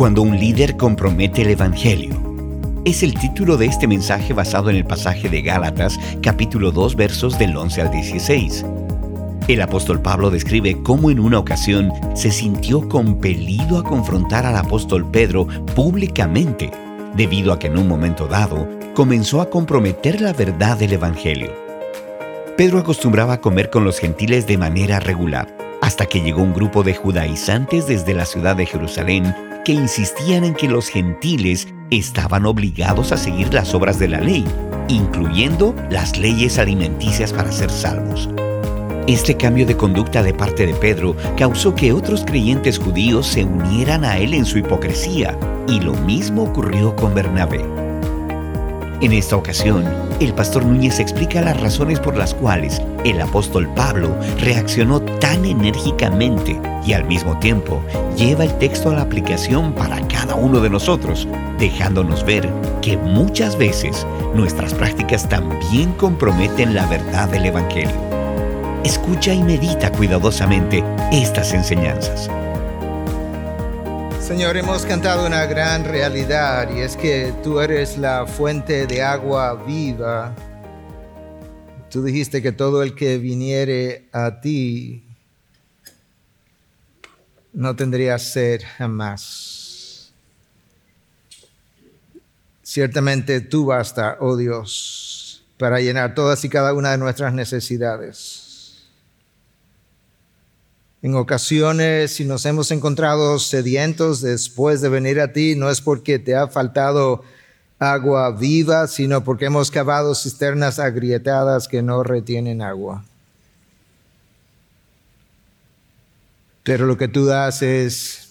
Cuando un líder compromete el Evangelio. Es el título de este mensaje basado en el pasaje de Gálatas, capítulo 2, versos del 11 al 16. El apóstol Pablo describe cómo en una ocasión se sintió compelido a confrontar al apóstol Pedro públicamente, debido a que en un momento dado comenzó a comprometer la verdad del Evangelio. Pedro acostumbraba a comer con los gentiles de manera regular, hasta que llegó un grupo de judaizantes desde la ciudad de Jerusalén que insistían en que los gentiles estaban obligados a seguir las obras de la ley, incluyendo las leyes alimenticias para ser salvos. Este cambio de conducta de parte de Pedro causó que otros creyentes judíos se unieran a él en su hipocresía, y lo mismo ocurrió con Bernabé. En esta ocasión, el pastor Núñez explica las razones por las cuales el apóstol Pablo reaccionó tan enérgicamente y al mismo tiempo lleva el texto a la aplicación para cada uno de nosotros, dejándonos ver que muchas veces nuestras prácticas también comprometen la verdad del Evangelio. Escucha y medita cuidadosamente estas enseñanzas. Señor, hemos cantado una gran realidad y es que tú eres la fuente de agua viva. Tú dijiste que todo el que viniere a ti no tendría sed jamás. Ciertamente tú basta, oh Dios, para llenar todas y cada una de nuestras necesidades. En ocasiones, si nos hemos encontrado sedientos después de venir a ti, no es porque te ha faltado agua viva, sino porque hemos cavado cisternas agrietadas que no retienen agua. Pero lo que tú das es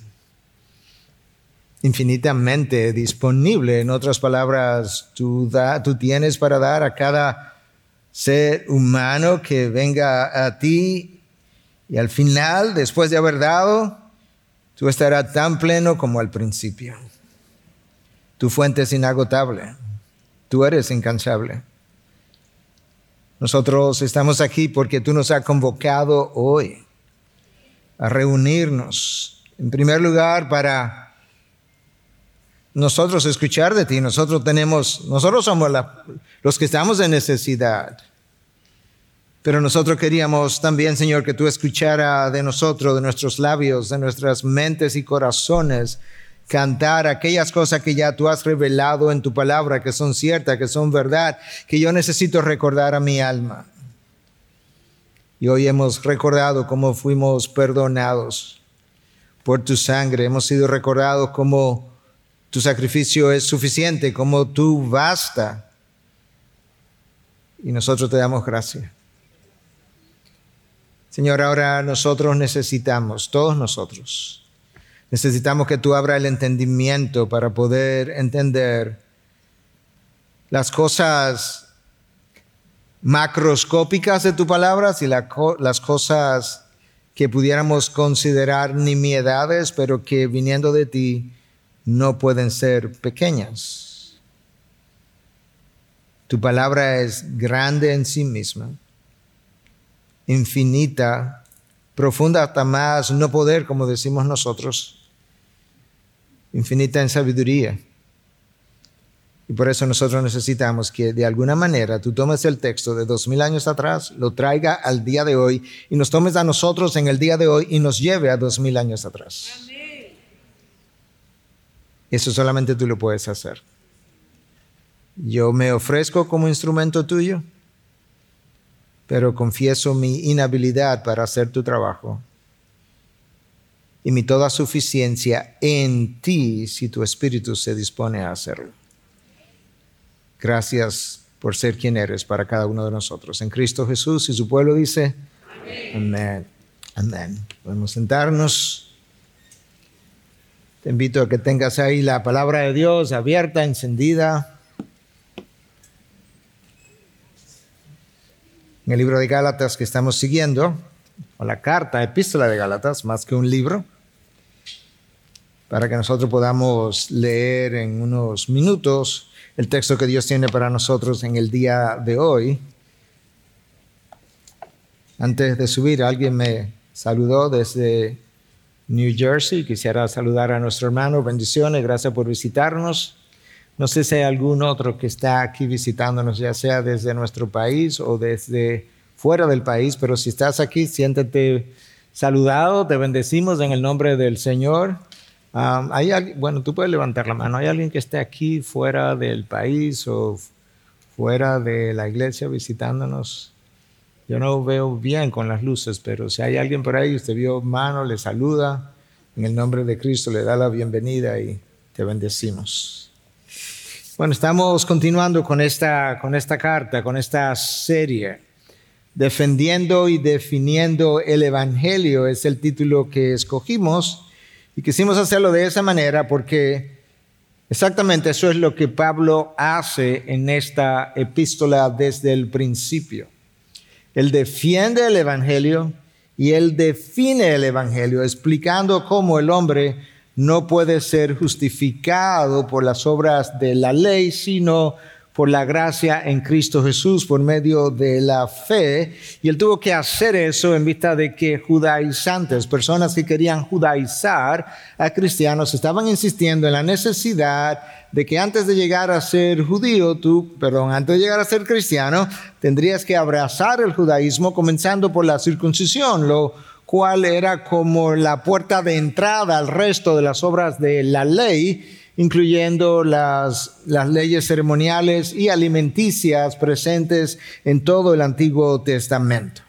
infinitamente disponible. En otras palabras, tú, tú tienes para dar a cada ser humano que venga a ti y al final, después de haber dado, tú estarás tan pleno como al principio. Tu fuente es inagotable. Tú eres incansable. Nosotros estamos aquí porque tú nos has convocado hoy a reunirnos. En primer lugar, para nosotros escuchar de ti. Nosotros tenemos, nosotros somos los que estamos en necesidad. Pero nosotros queríamos también, Señor, que tú escuchara de nosotros, de nuestros labios, de nuestras mentes y corazones, cantar aquellas cosas que ya tú has revelado en tu palabra, que son ciertas, que son verdad, que yo necesito recordar a mi alma. Y hoy hemos recordado cómo fuimos perdonados por tu sangre, hemos sido recordados cómo tu sacrificio es suficiente, como tú basta. Y nosotros te damos gracias. Señor, ahora nosotros necesitamos, todos nosotros, necesitamos que tú abras el entendimiento para poder entender las cosas macroscópicas de tu palabra y las cosas que pudiéramos considerar nimiedades, pero que viniendo de ti no pueden ser pequeñas. Tu palabra es grande en sí misma infinita, profunda hasta más no poder, como decimos nosotros, infinita en sabiduría. Y por eso nosotros necesitamos que de alguna manera tú tomes el texto de dos mil años atrás, lo traiga al día de hoy y nos tomes a nosotros en el día de hoy y nos lleve a dos mil años atrás. Eso solamente tú lo puedes hacer. Yo me ofrezco como instrumento tuyo pero confieso mi inhabilidad para hacer tu trabajo y mi toda suficiencia en ti si tu espíritu se dispone a hacerlo. Gracias por ser quien eres para cada uno de nosotros. En Cristo Jesús y su pueblo dice, amén. Amén. Podemos sentarnos. Te invito a que tengas ahí la palabra de Dios abierta, encendida. En el libro de Gálatas que estamos siguiendo, o la carta, epístola de Gálatas, más que un libro, para que nosotros podamos leer en unos minutos el texto que Dios tiene para nosotros en el día de hoy. Antes de subir, alguien me saludó desde New Jersey. Quisiera saludar a nuestro hermano. Bendiciones, gracias por visitarnos. No sé si hay algún otro que está aquí visitándonos, ya sea desde nuestro país o desde fuera del país, pero si estás aquí, siéntete saludado, te bendecimos en el nombre del Señor. hay bueno, tú puedes levantar la mano. ¿Hay alguien que esté aquí fuera del país o fuera de la iglesia visitándonos? Yo no veo bien con las luces, pero si hay alguien por ahí, usted vio mano, le saluda, en el nombre de Cristo le da la bienvenida y te bendecimos. Bueno, estamos continuando con esta, con esta carta, con esta serie. Defendiendo y definiendo el Evangelio es el título que escogimos y quisimos hacerlo de esa manera porque exactamente eso es lo que Pablo hace en esta epístola desde el principio. Él defiende el Evangelio y él define el Evangelio, explicando cómo el hombre no puede ser justificado por las obras de la ley, sino por la gracia en Cristo Jesús por medio de la fe. Y él tuvo que hacer eso en vista de que judaizantes, personas que querían judaizar a cristianos, estaban insistiendo en la necesidad de que antes de llegar a ser judío, tú, perdón, antes de llegar a ser cristiano, tendrías que abrazar el judaísmo comenzando por la circuncisión, lo cual era como la puerta de entrada al resto de las obras de la ley incluyendo las, las leyes ceremoniales y alimenticias presentes en todo el Antiguo Testamento.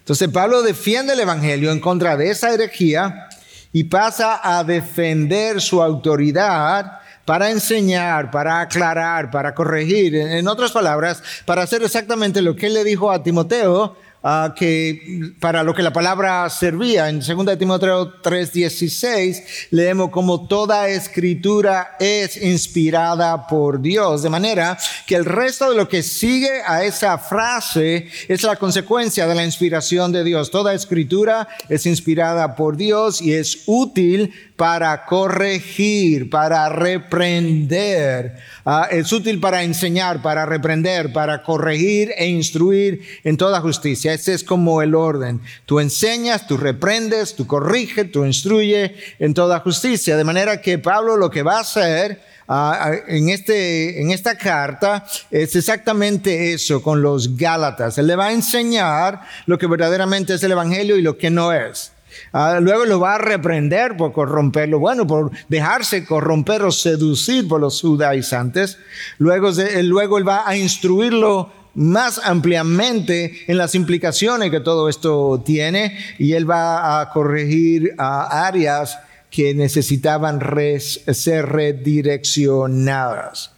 Entonces Pablo defiende el Evangelio en contra de esa herejía y pasa a defender su autoridad para enseñar, para aclarar, para corregir, en otras palabras, para hacer exactamente lo que él le dijo a Timoteo Ah, que para lo que la palabra servía. En 2 Timoteo 3:16 leemos como toda escritura es inspirada por Dios, de manera que el resto de lo que sigue a esa frase es la consecuencia de la inspiración de Dios. Toda escritura es inspirada por Dios y es útil para corregir, para reprender. Ah, es útil para enseñar, para reprender, para corregir e instruir en toda justicia. Ese es como el orden. Tú enseñas, tú reprendes, tú corriges, tú instruyes en toda justicia. De manera que Pablo lo que va a hacer ah, ah, en, este, en esta carta es exactamente eso con los Gálatas. Él le va a enseñar lo que verdaderamente es el Evangelio y lo que no es. Ah, luego lo va a reprender por corromperlo, bueno, por dejarse corromper o seducir por los judaizantes. Luego, luego él va a instruirlo más ampliamente en las implicaciones que todo esto tiene y él va a corregir a áreas que necesitaban ser redireccionadas.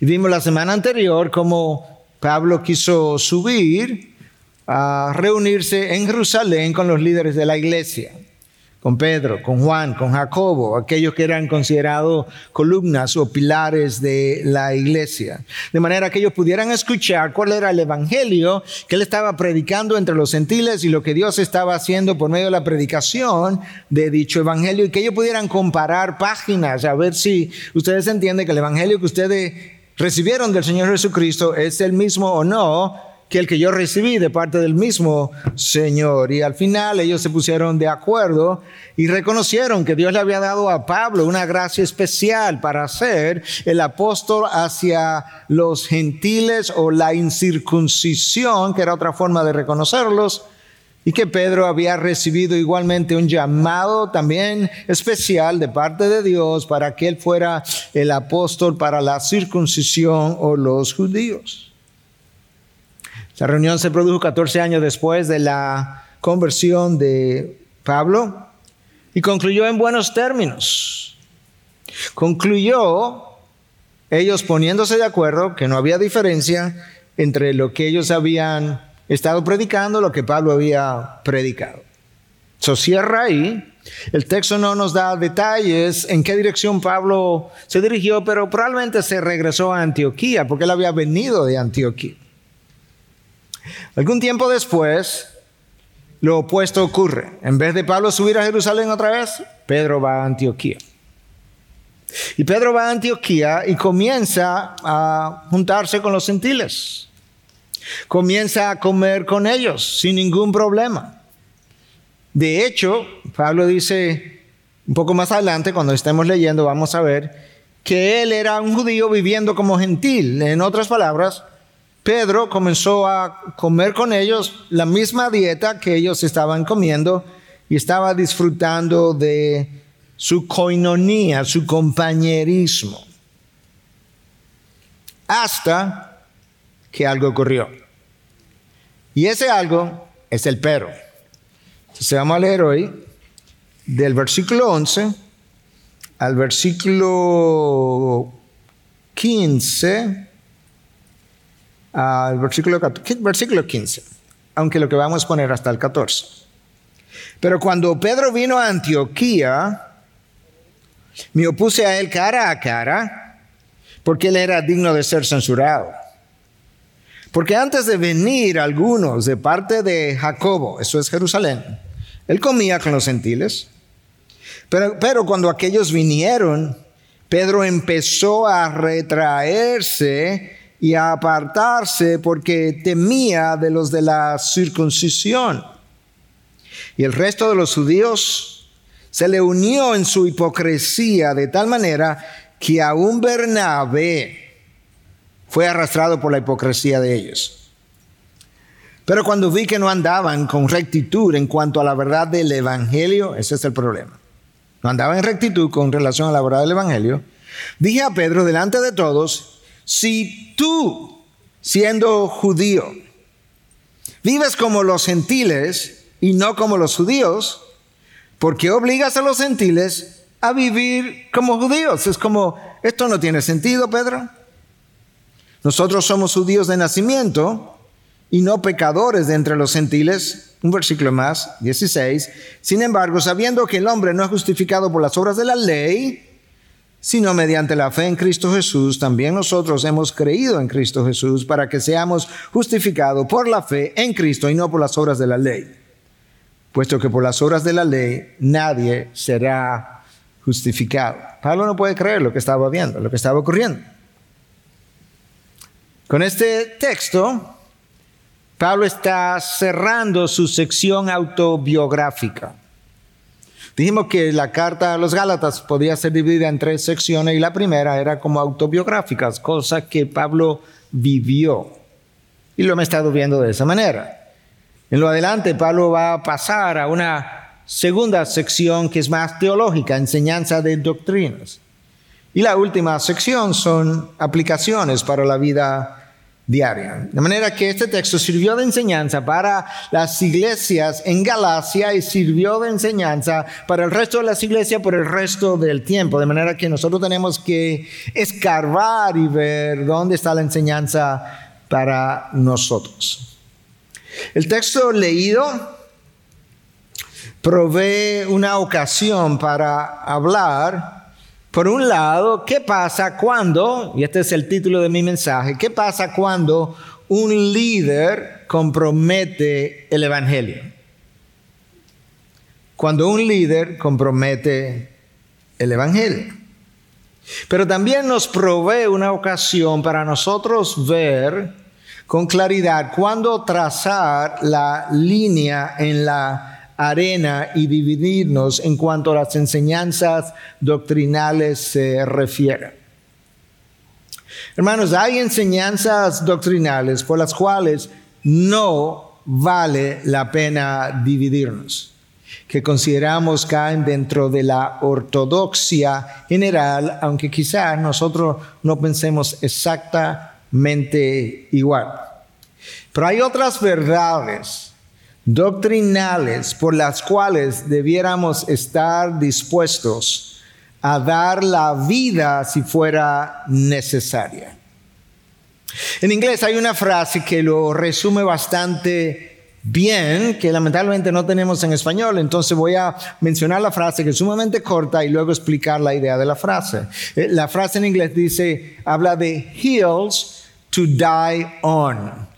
Y vimos la semana anterior cómo Pablo quiso subir a reunirse en Jerusalén con los líderes de la iglesia, con Pedro, con Juan, con Jacobo, aquellos que eran considerados columnas o pilares de la iglesia, de manera que ellos pudieran escuchar cuál era el evangelio que él estaba predicando entre los gentiles y lo que Dios estaba haciendo por medio de la predicación de dicho evangelio y que ellos pudieran comparar páginas a ver si ustedes entienden que el evangelio que ustedes recibieron del Señor Jesucristo es el mismo o no que el que yo recibí de parte del mismo Señor. Y al final ellos se pusieron de acuerdo y reconocieron que Dios le había dado a Pablo una gracia especial para ser el apóstol hacia los gentiles o la incircuncisión, que era otra forma de reconocerlos. Y que Pedro había recibido igualmente un llamado también especial de parte de Dios para que él fuera el apóstol para la circuncisión o los judíos. La reunión se produjo 14 años después de la conversión de Pablo y concluyó en buenos términos. Concluyó ellos poniéndose de acuerdo que no había diferencia entre lo que ellos habían estado predicando, lo que Pablo había predicado. Eso cierra ahí. El texto no nos da detalles en qué dirección Pablo se dirigió, pero probablemente se regresó a Antioquía, porque él había venido de Antioquía. Algún tiempo después, lo opuesto ocurre. En vez de Pablo subir a Jerusalén otra vez, Pedro va a Antioquía. Y Pedro va a Antioquía y comienza a juntarse con los gentiles. Comienza a comer con ellos sin ningún problema. De hecho, Pablo dice un poco más adelante, cuando estemos leyendo, vamos a ver que él era un judío viviendo como gentil. En otras palabras, Pedro comenzó a comer con ellos la misma dieta que ellos estaban comiendo y estaba disfrutando de su coinonía, su compañerismo. Hasta que algo ocurrió. Y ese algo es el pero. Entonces vamos a leer hoy del versículo 11 al versículo 15 al versículo, versículo 15, aunque lo que vamos a poner hasta el 14. Pero cuando Pedro vino a Antioquía, me opuse a él cara a cara, porque él era digno de ser censurado. Porque antes de venir algunos de parte de Jacobo, eso es Jerusalén, él comía con los gentiles. Pero, pero cuando aquellos vinieron, Pedro empezó a retraerse y a apartarse porque temía de los de la circuncisión. Y el resto de los judíos se le unió en su hipocresía de tal manera que aún Bernabé fue arrastrado por la hipocresía de ellos. Pero cuando vi que no andaban con rectitud en cuanto a la verdad del Evangelio, ese es el problema. No andaban en rectitud con relación a la verdad del Evangelio. Dije a Pedro delante de todos, si tú, siendo judío, vives como los gentiles y no como los judíos, ¿por qué obligas a los gentiles a vivir como judíos? Es como, esto no tiene sentido, Pedro. Nosotros somos judíos de nacimiento y no pecadores de entre los gentiles. Un versículo más, 16. Sin embargo, sabiendo que el hombre no es justificado por las obras de la ley, sino mediante la fe en Cristo Jesús, también nosotros hemos creído en Cristo Jesús para que seamos justificados por la fe en Cristo y no por las obras de la ley, puesto que por las obras de la ley nadie será justificado. Pablo no puede creer lo que estaba viendo, lo que estaba ocurriendo. Con este texto, Pablo está cerrando su sección autobiográfica. Dijimos que la carta a los Gálatas podía ser dividida en tres secciones y la primera era como autobiográficas, cosas que Pablo vivió. Y lo hemos estado viendo de esa manera. En lo adelante, Pablo va a pasar a una segunda sección que es más teológica, enseñanza de doctrinas. Y la última sección son aplicaciones para la vida diaria. De manera que este texto sirvió de enseñanza para las iglesias en Galacia y sirvió de enseñanza para el resto de las iglesias por el resto del tiempo. De manera que nosotros tenemos que escarbar y ver dónde está la enseñanza para nosotros. El texto leído provee una ocasión para hablar por un lado, ¿qué pasa cuando, y este es el título de mi mensaje, qué pasa cuando un líder compromete el Evangelio? Cuando un líder compromete el Evangelio. Pero también nos provee una ocasión para nosotros ver con claridad cuándo trazar la línea en la arena y dividirnos en cuanto a las enseñanzas doctrinales se refieren. Hermanos, hay enseñanzas doctrinales por las cuales no vale la pena dividirnos, que consideramos caen dentro de la ortodoxia general, aunque quizás nosotros no pensemos exactamente igual. Pero hay otras verdades doctrinales por las cuales debiéramos estar dispuestos a dar la vida si fuera necesaria. En inglés hay una frase que lo resume bastante bien, que lamentablemente no tenemos en español, entonces voy a mencionar la frase que es sumamente corta y luego explicar la idea de la frase. Eh, la frase en inglés dice, habla de hills to die on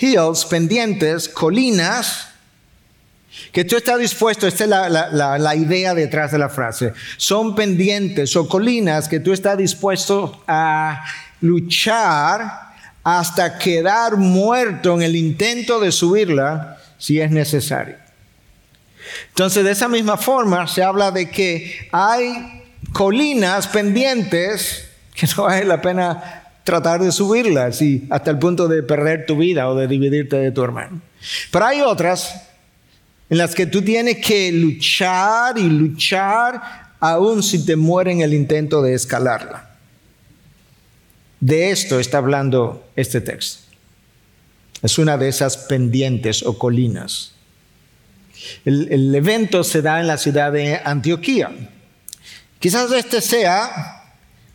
hills, pendientes, colinas, que tú estás dispuesto, esta es la, idea detrás de la frase, son pendientes o colinas que tú estás dispuesto a luchar hasta quedar muerto en el intento de subirla si es necesario. Entonces, de esa misma forma, se habla de que hay colinas pendientes que no vale la pena tratar de subirlas y hasta el punto de perder tu vida o de dividirte de tu hermano. Pero hay otras en las que tú tienes que luchar y luchar aún si te muere en el intento de escalarla. De esto está hablando este texto. Es una de esas pendientes o colinas. El, evento se da en la ciudad de Antioquía. Quizás este sea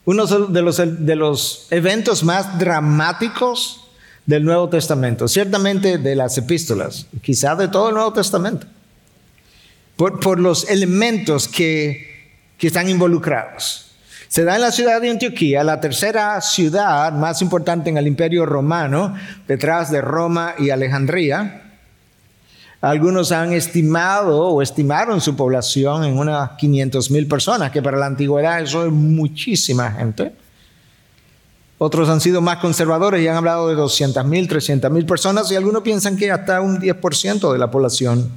uno de los, de los eventos más dramáticos del Nuevo Testamento, ciertamente de las epístolas, quizás de todo el Nuevo Testamento, por, por los elementos que, que están involucrados. Se da en la ciudad de Antioquía, la tercera ciudad más importante en el imperio romano, detrás de Roma y Alejandría. Algunos han estimado o estimaron su población en unas 500 mil personas, que para la antigüedad eso es muchísima gente. Otros han sido más conservadores y han hablado de 200 mil, 300 mil personas y algunos piensan que hasta un 10% de la población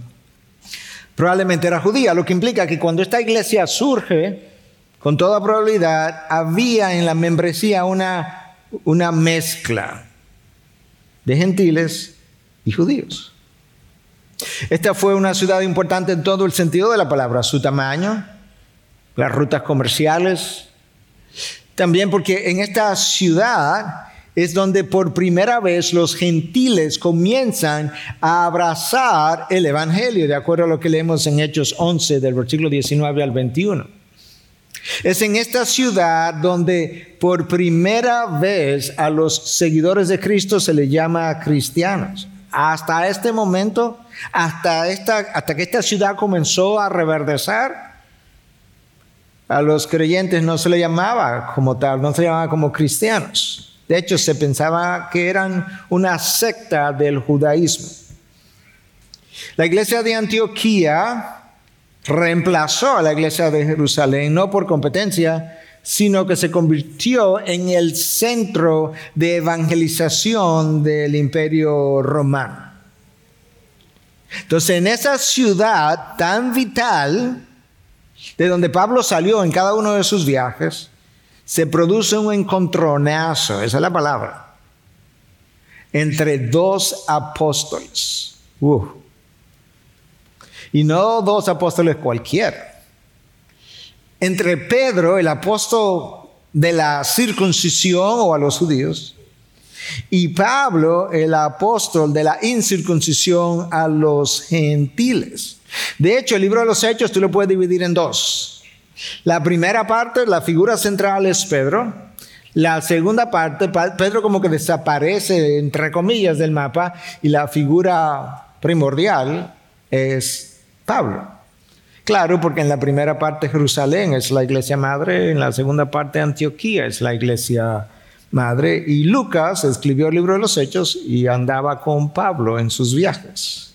probablemente era judía, lo que implica que cuando esta iglesia surge, con toda probabilidad había en la membresía una, una mezcla de gentiles y judíos. Esta fue una ciudad importante en todo el sentido de la palabra, su tamaño, las rutas comerciales, también porque en esta ciudad es donde por primera vez los gentiles comienzan a abrazar el Evangelio, de acuerdo a lo que leemos en Hechos 11 del versículo 19 al 21. Es en esta ciudad donde por primera vez a los seguidores de Cristo se les llama cristianos. Hasta este momento, hasta, esta, hasta que esta ciudad comenzó a reverdecer, a los creyentes no se le llamaba como tal, no se llamaba como cristianos. De hecho, se pensaba que eran una secta del judaísmo. La iglesia de Antioquía reemplazó a la iglesia de Jerusalén, no por competencia, sino que se convirtió en el centro de evangelización del imperio romano. Entonces, en esa ciudad tan vital, de donde Pablo salió en cada uno de sus viajes, se produce un encontronazo, esa es la palabra, entre dos apóstoles. Y no dos apóstoles cualquiera. Entre Pedro, el apóstol de la circuncisión o a los judíos, y Pablo, el apóstol de la incircuncisión a los gentiles. De hecho, el libro de los Hechos tú lo puedes dividir en dos. La primera parte, la figura central es Pedro. La segunda parte, Pedro como que desaparece, entre comillas, del mapa y la figura primordial es Pablo. Claro, porque en la primera parte Jerusalén es la iglesia madre, en la segunda parte Antioquía es la iglesia madre, y Lucas escribió el libro de los Hechos y andaba con Pablo en sus viajes.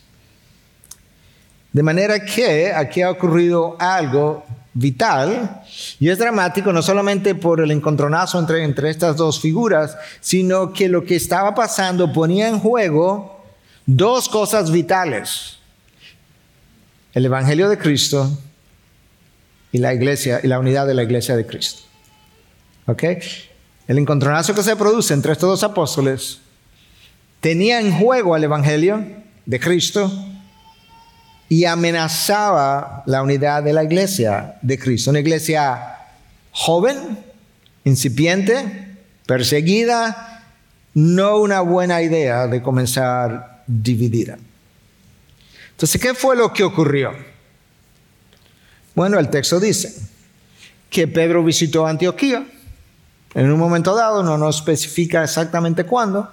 De manera que aquí ha ocurrido algo vital y es dramático no solamente por el encontronazo entre, entre estas dos figuras, sino que lo que estaba pasando ponía en juego dos cosas vitales el Evangelio de Cristo y la iglesia y la unidad de la iglesia de Cristo. ¿Ok? El encontronazo que se produce entre estos dos apóstoles tenía en juego al Evangelio de Cristo y amenazaba la unidad de la iglesia de Cristo. Una iglesia joven, incipiente, perseguida, no una buena idea de comenzar dividida. Entonces, ¿qué fue lo que ocurrió? Bueno, el texto dice que Pedro visitó Antioquía en un momento dado, no nos especifica exactamente cuándo.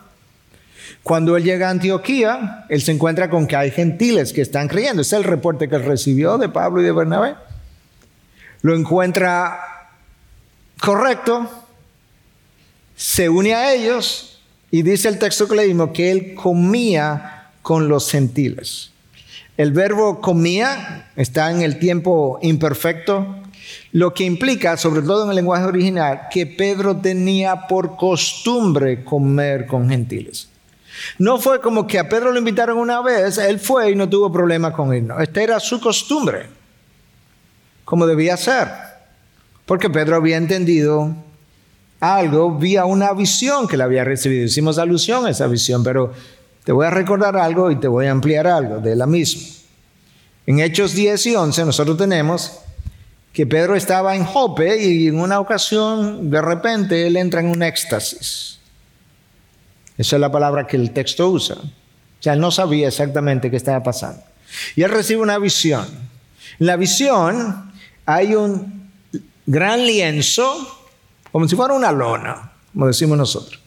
Cuando él llega a Antioquía, él se encuentra con que hay gentiles que están creyendo. Es el reporte que él recibió de Pablo y de Bernabé. Lo encuentra correcto, se une a ellos y dice el texto que leímos que él comía con los gentiles. El verbo comía está en el tiempo imperfecto, lo que implica, sobre todo en el lenguaje original, que Pedro tenía por costumbre comer con gentiles. No fue como que a Pedro lo invitaron una vez, él fue y no tuvo problema con él. Esta era su costumbre, como debía ser. Porque Pedro había entendido algo vía una visión que le había recibido. Hicimos alusión a esa visión, pero te voy a recordar algo y te voy a ampliar algo de la misma. En Hechos 10 y 11 nosotros tenemos que Pedro estaba en Jope y en una ocasión de repente él entra en un éxtasis. Esa es la palabra que el texto usa. O sea, él no sabía exactamente qué estaba pasando. Y él recibe una visión. En la visión hay un gran lienzo, como si fuera una lona, como decimos nosotros.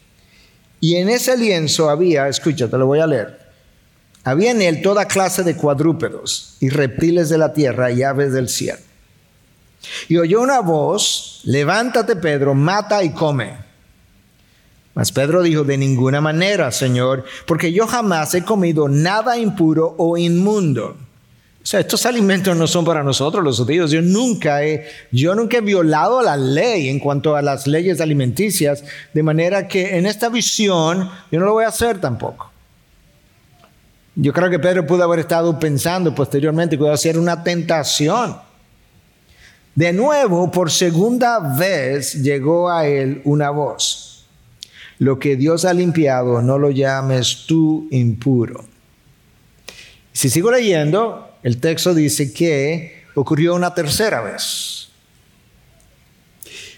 Y en ese lienzo había, escucha, te lo voy a leer, había en él toda clase de cuadrúpedos y reptiles de la tierra y aves del cielo. Y oyó una voz, levántate Pedro, mata y come. Mas Pedro dijo, de ninguna manera, Señor, porque yo jamás he comido nada impuro o inmundo. O sea, estos alimentos no son para nosotros los judíos. Yo nunca he, yo nunca he violado la ley en cuanto a las leyes alimenticias, de manera que en esta visión yo no lo voy a hacer tampoco. Yo creo que Pedro pudo haber estado pensando posteriormente que iba a ser una tentación. De nuevo, por segunda vez llegó a él una voz. Lo que Dios ha limpiado, no lo llames tú impuro. Si sigo leyendo, el texto dice que ocurrió una tercera vez.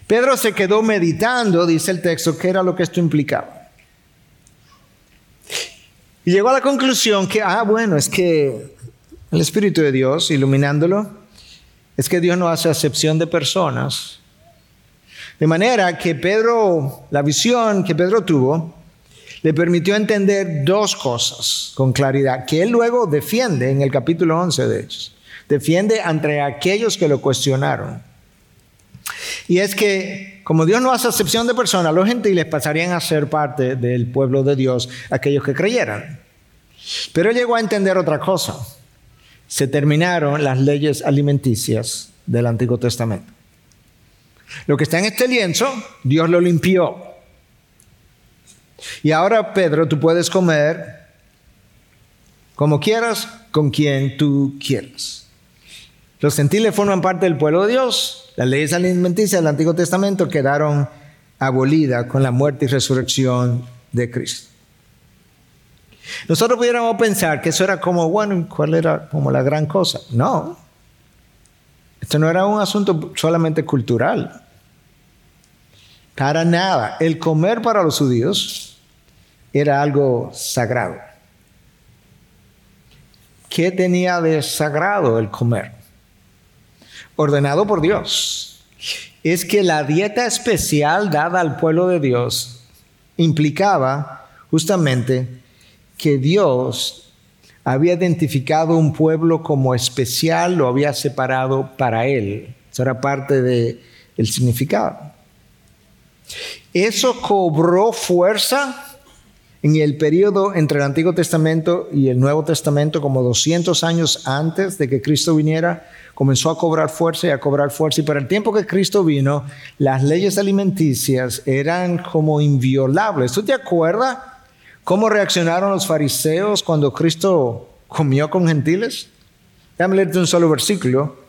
Pedro se quedó meditando, dice el texto, qué era lo que esto implicaba. Y llegó a la conclusión que, ah, bueno, es que el Espíritu de Dios, iluminándolo, es que Dios no hace acepción de personas. De manera que Pedro, la visión que Pedro tuvo, le permitió entender dos cosas con claridad, que él luego defiende en el capítulo 11 de Hechos. Defiende entre aquellos que lo cuestionaron. Y es que, como Dios no hace acepción de personas, los gentiles pasarían a ser parte del pueblo de Dios, aquellos que creyeran. Pero llegó a entender otra cosa se terminaron las leyes alimenticias del Antiguo Testamento. Lo que está en este lienzo, Dios lo limpió. Y ahora, Pedro, tú puedes comer como quieras, con quien tú quieras. Los gentiles forman parte del pueblo de Dios. Las leyes alimenticias del Antiguo Testamento quedaron abolidas con la muerte y resurrección de Cristo. Nosotros pudiéramos pensar que eso era como, bueno, ¿cuál era como la gran cosa? No. Esto no era un asunto solamente cultural. Para nada. El comer para los judíos era algo sagrado. ¿Qué tenía de sagrado el comer? Ordenado por Dios. Es que la dieta especial dada al pueblo de Dios implicaba justamente que Dios había identificado un pueblo como especial, lo había separado para él. Eso era parte del el significado. Eso cobró fuerza en el periodo entre el Antiguo Testamento y el Nuevo Testamento, como 200 años antes de que Cristo viniera, comenzó a cobrar fuerza y a cobrar fuerza. Y para el tiempo que Cristo vino, las leyes alimenticias eran como inviolables. ¿Tú te acuerdas? ¿Cómo reaccionaron los fariseos cuando Cristo comió con gentiles? Déjame leerte un solo versículo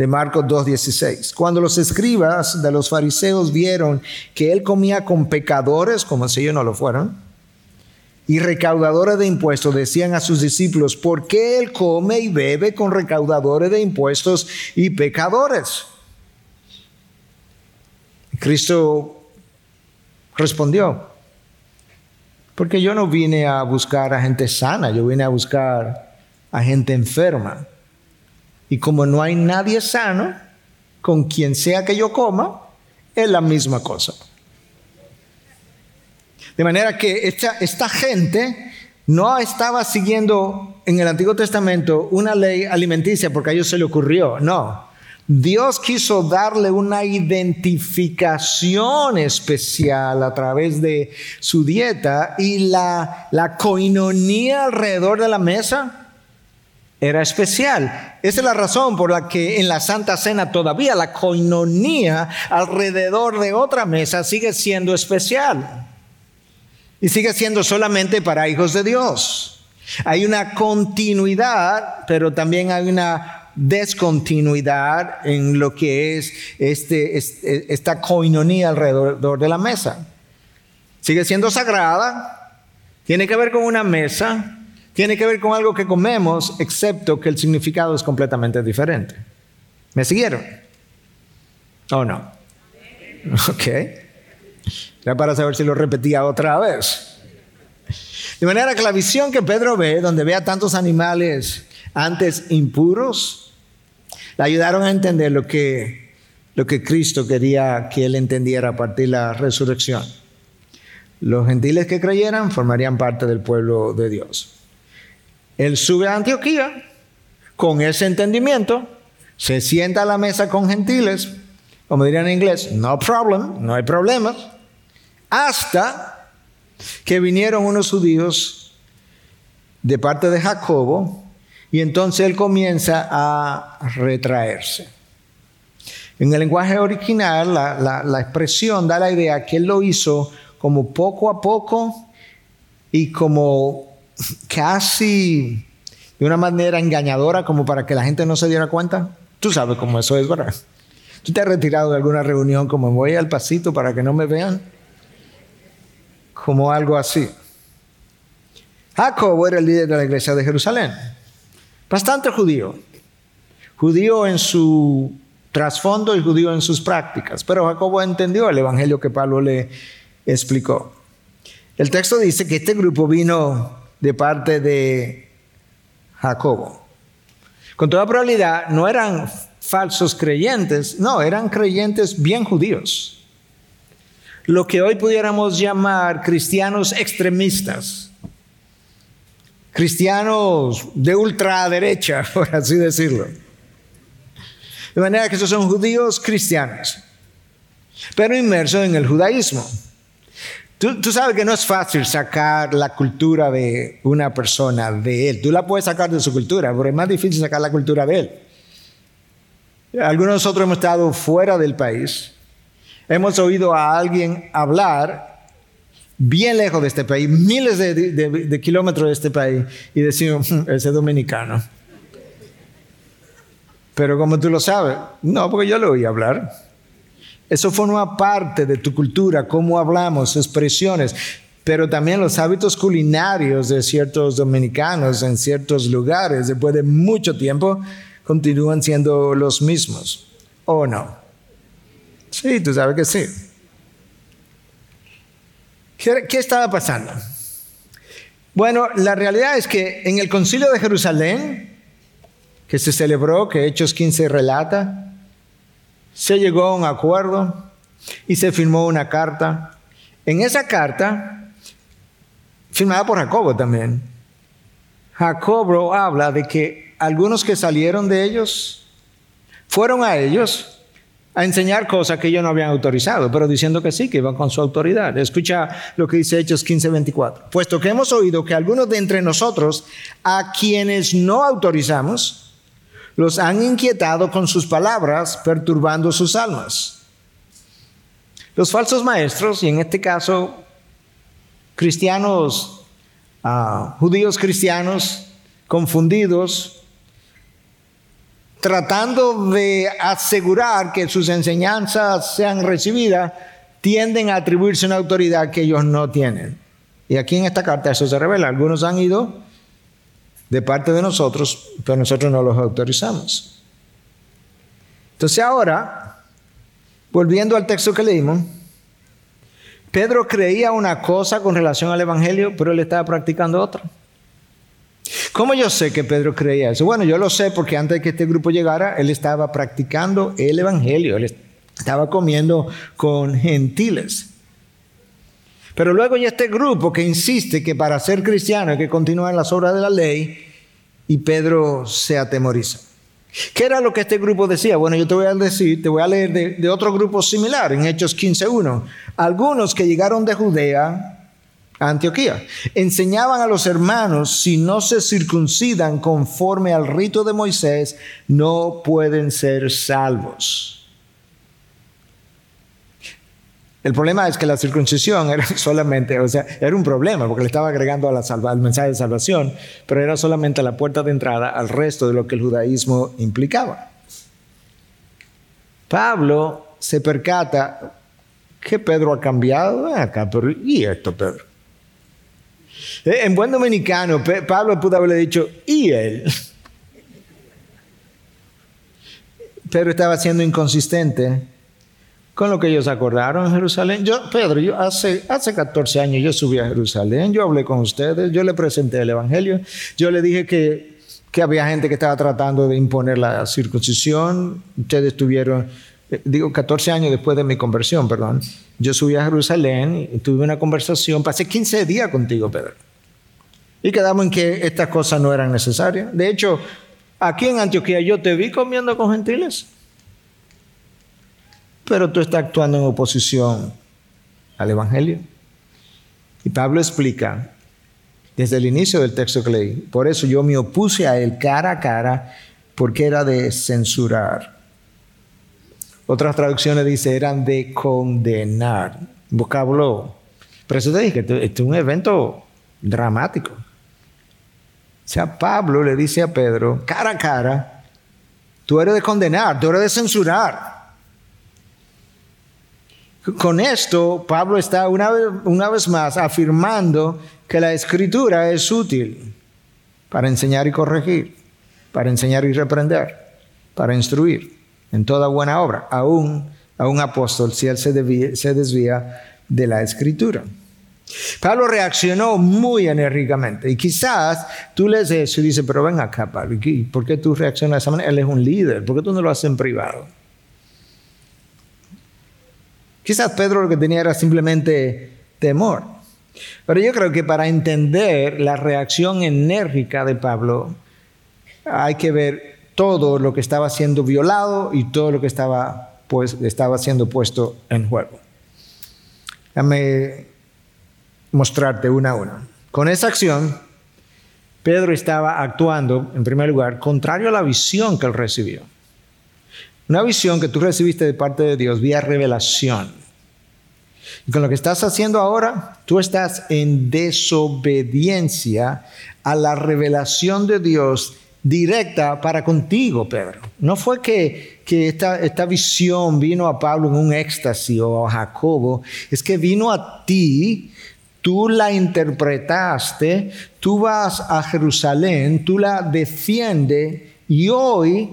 de Marcos 2.16. Cuando los escribas de los fariseos vieron que él comía con pecadores, como si ellos no lo fueran, y recaudadores de impuestos, decían a sus discípulos, ¿por qué él come y bebe con recaudadores de impuestos y pecadores? Cristo respondió, porque yo no vine a buscar a gente sana, yo vine a buscar a gente enferma. Y como no hay nadie sano, con quien sea que yo coma, es la misma cosa. De manera que esta, gente no estaba siguiendo en el Antiguo Testamento una ley alimenticia porque a ellos se le ocurrió, no. Dios quiso darle una identificación especial a través de su dieta y la, la coinonía alrededor de la mesa era especial. Esa es la razón por la que en la Santa Cena todavía la coinonía alrededor de otra mesa sigue siendo especial. Y sigue siendo solamente para hijos de Dios. Hay una continuidad, pero también hay una descontinuidad en lo que es este, esta coinonía alrededor de la mesa. Sigue siendo sagrada, tiene que ver con una mesa, tiene que ver con algo que comemos, excepto que el significado es completamente diferente. ¿Me siguieron? ¿O no? Ok. Ya para saber si lo repetía otra vez. De manera que la visión que Pedro ve, donde ve a tantos animales antes impuros, le ayudaron a entender lo que, lo que Cristo quería que él entendiera a partir de la resurrección. Los gentiles que creyeran formarían parte del pueblo de Dios. Él sube a Antioquía con ese entendimiento, se sienta a la mesa con gentiles, como dirían en inglés, no problem, no hay problemas, hasta que vinieron unos judíos de parte de Jacobo y entonces él comienza a retraerse. En el lenguaje original, la, la, expresión da la idea que él lo hizo como poco a poco y como casi de una manera engañadora, como para que la gente no se diera cuenta. Tú sabes cómo eso es, ¿verdad? Tú te has retirado de alguna reunión como voy al pasito para que no me vean. Como algo así. Jacobo era el líder de la iglesia de Jerusalén bastante judío. Judío en su trasfondo y judío en sus prácticas. Pero Jacobo entendió el evangelio que Pablo le explicó. El texto dice que este grupo vino de parte de Jacobo. Con toda probabilidad no eran falsos creyentes, no, eran creyentes bien judíos. Lo que hoy pudiéramos llamar cristianos extremistas cristianos de ultraderecha, por así decirlo. De manera que esos son judíos cristianos, pero inmersos en el judaísmo. Tú, sabes que no es fácil sacar la cultura de una persona de él. Tú la puedes sacar de su cultura, pero es más difícil sacar la cultura de él. Algunos de nosotros hemos estado fuera del país. Hemos oído a alguien hablar bien lejos de este país, miles de, kilómetros de este país, y decimos, mm, ese es dominicano. Pero como tú lo sabes, no, porque yo lo oí hablar. Eso forma parte de tu cultura, cómo hablamos, expresiones, pero también los hábitos culinarios de ciertos dominicanos en ciertos lugares, después de mucho tiempo, continúan siendo los mismos. ¿O no? Sí, tú sabes que sí. ¿Qué, estaba pasando? Bueno, la realidad es que en el concilio de Jerusalén, que se celebró, que Hechos 15 relata, se llegó a un acuerdo y se firmó una carta. En esa carta, firmada por Jacobo también, Jacobo habla de que algunos que salieron de ellos fueron a ellos a enseñar cosas que ellos no habían autorizado, pero diciendo que sí, que iban con su autoridad. Escucha lo que dice Hechos 15:24. Puesto que hemos oído que algunos de entre nosotros, a quienes no autorizamos, los han inquietado con sus palabras, perturbando sus almas. Los falsos maestros, y en este caso cristianos, ah, judíos cristianos, confundidos, tratando de asegurar que sus enseñanzas sean recibidas, tienden a atribuirse una autoridad que ellos no tienen. Y aquí en esta carta eso se revela. Algunos han ido de parte de nosotros, pero nosotros no los autorizamos. Entonces ahora, volviendo al texto que leímos, Pedro creía una cosa con relación al Evangelio, pero él estaba practicando otra. ¿Cómo yo sé que Pedro creía eso? Bueno, yo lo sé porque antes de que este grupo llegara, él estaba practicando el Evangelio, él estaba comiendo con gentiles. Pero luego hay este grupo que insiste que para ser cristiano hay que continuar las obras de la ley y Pedro se atemoriza. ¿Qué era lo que este grupo decía? Bueno, yo te voy a decir, te voy a leer de, de otro grupo similar en Hechos 15.1. Algunos que llegaron de Judea Antioquía. Enseñaban a los hermanos, si no se circuncidan conforme al rito de Moisés, no pueden ser salvos. El problema es que la circuncisión era solamente, o sea, era un problema porque le estaba agregando al mensaje de salvación, pero era solamente la puerta de entrada al resto de lo que el judaísmo implicaba. Pablo se percata que Pedro ha cambiado. acá, pero ¿y esto, Pedro? Eh, en buen dominicano, Pablo pudo haberle dicho, ¿y él? Pedro estaba siendo inconsistente con lo que ellos acordaron en Jerusalén. Yo, Pedro, yo hace, hace 14 años yo subí a Jerusalén, yo hablé con ustedes, yo le presenté el Evangelio, yo le dije que, que había gente que estaba tratando de imponer la circuncisión, ustedes tuvieron, eh, digo, 14 años después de mi conversión, perdón, yo subí a Jerusalén y tuve una conversación, pasé 15 días contigo, Pedro. Y quedamos en que estas cosas no eran necesarias. De hecho, aquí en Antioquía yo te vi comiendo con gentiles pero tú estás actuando en oposición al Evangelio. Y Pablo explica desde el inicio del texto que leí, por eso yo me opuse a él cara a cara, porque era de censurar. Otras traducciones dicen eran de condenar. Vocablo. Por eso te dije esto es un evento dramático. O sea, Pablo le dice a Pedro, cara a cara, tú eres de condenar, tú eres de censurar. Con esto, Pablo está una vez, una vez más afirmando que la escritura es útil para enseñar y corregir, para enseñar y reprender, para instruir en toda buena obra, aún a un apóstol si él se, desvía de la escritura. Pablo reaccionó muy enérgicamente y quizás tú lees eso y dices, pero ven acá, Pablo, ¿por qué tú reaccionas de esa manera? Él es un líder, ¿por qué tú no lo haces en privado? Quizás Pedro lo que tenía era simplemente temor. Pero yo creo que para entender la reacción enérgica de Pablo, hay que ver todo lo que estaba siendo violado y todo lo que estaba, pues, estaba siendo puesto en juego. Déjame mostrarte una a una. Con esa acción, Pedro estaba actuando, en primer lugar, contrario a la visión que él recibió. Una visión que tú recibiste de parte de Dios vía revelación. Con lo que estás haciendo ahora, tú estás en desobediencia a la revelación de Dios directa para contigo, Pedro. No fue que, que esta, esta, visión vino a Pablo en un éxtasis o a Jacobo, es que vino a ti, tú la interpretaste, tú vas a Jerusalén, tú la defiendes y hoy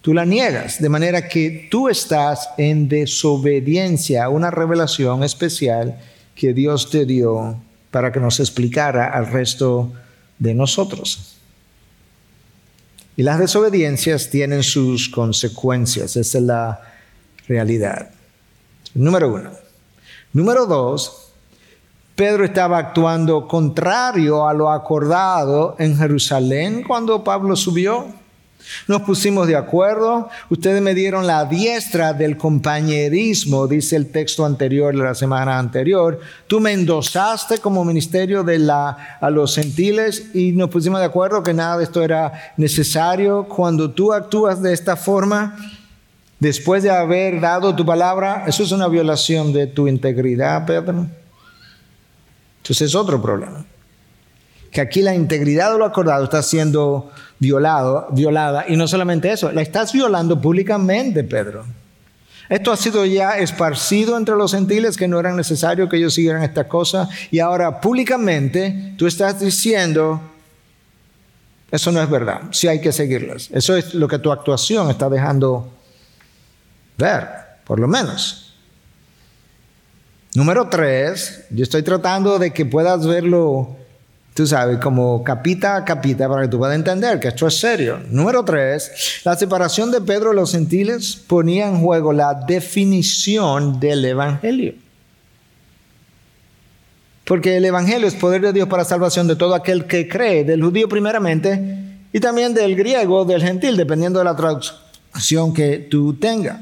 tú la niegas, de manera que tú estás en desobediencia a una revelación especial que Dios te dio para que nos explicara al resto de nosotros. Y las desobediencias tienen sus consecuencias, esa es la realidad. Número uno. Número dos, Pedro estaba actuando contrario a lo acordado en Jerusalén cuando Pablo subió. Nos pusimos de acuerdo, ustedes me dieron la diestra del compañerismo, dice el texto anterior de la semana anterior. Tú me endosaste como ministerio de la, a los gentiles y nos pusimos de acuerdo que nada de esto era necesario. Cuando tú actúas de esta forma, después de haber dado tu palabra, eso es una violación de tu integridad, Pedro. Entonces es otro problema. Que aquí la integridad de lo acordado está siendo violado, violada. Y no solamente eso, la estás violando públicamente, Pedro. Esto ha sido ya esparcido entre los gentiles que no era necesario que ellos siguieran esta cosa. Y ahora públicamente tú estás diciendo, eso no es verdad, sí hay que seguirlas. Eso es lo que tu actuación está dejando ver, por lo menos. Número tres, yo estoy tratando de que puedas verlo tú sabes, como capita a capita para que tú puedas entender que esto es serio. Número tres, la separación de Pedro de los gentiles ponía en juego la definición del Evangelio. Porque el Evangelio es poder de Dios para salvación de todo aquel que cree, del judío primeramente, y también del griego, del gentil, dependiendo de la traducción que tú tengas.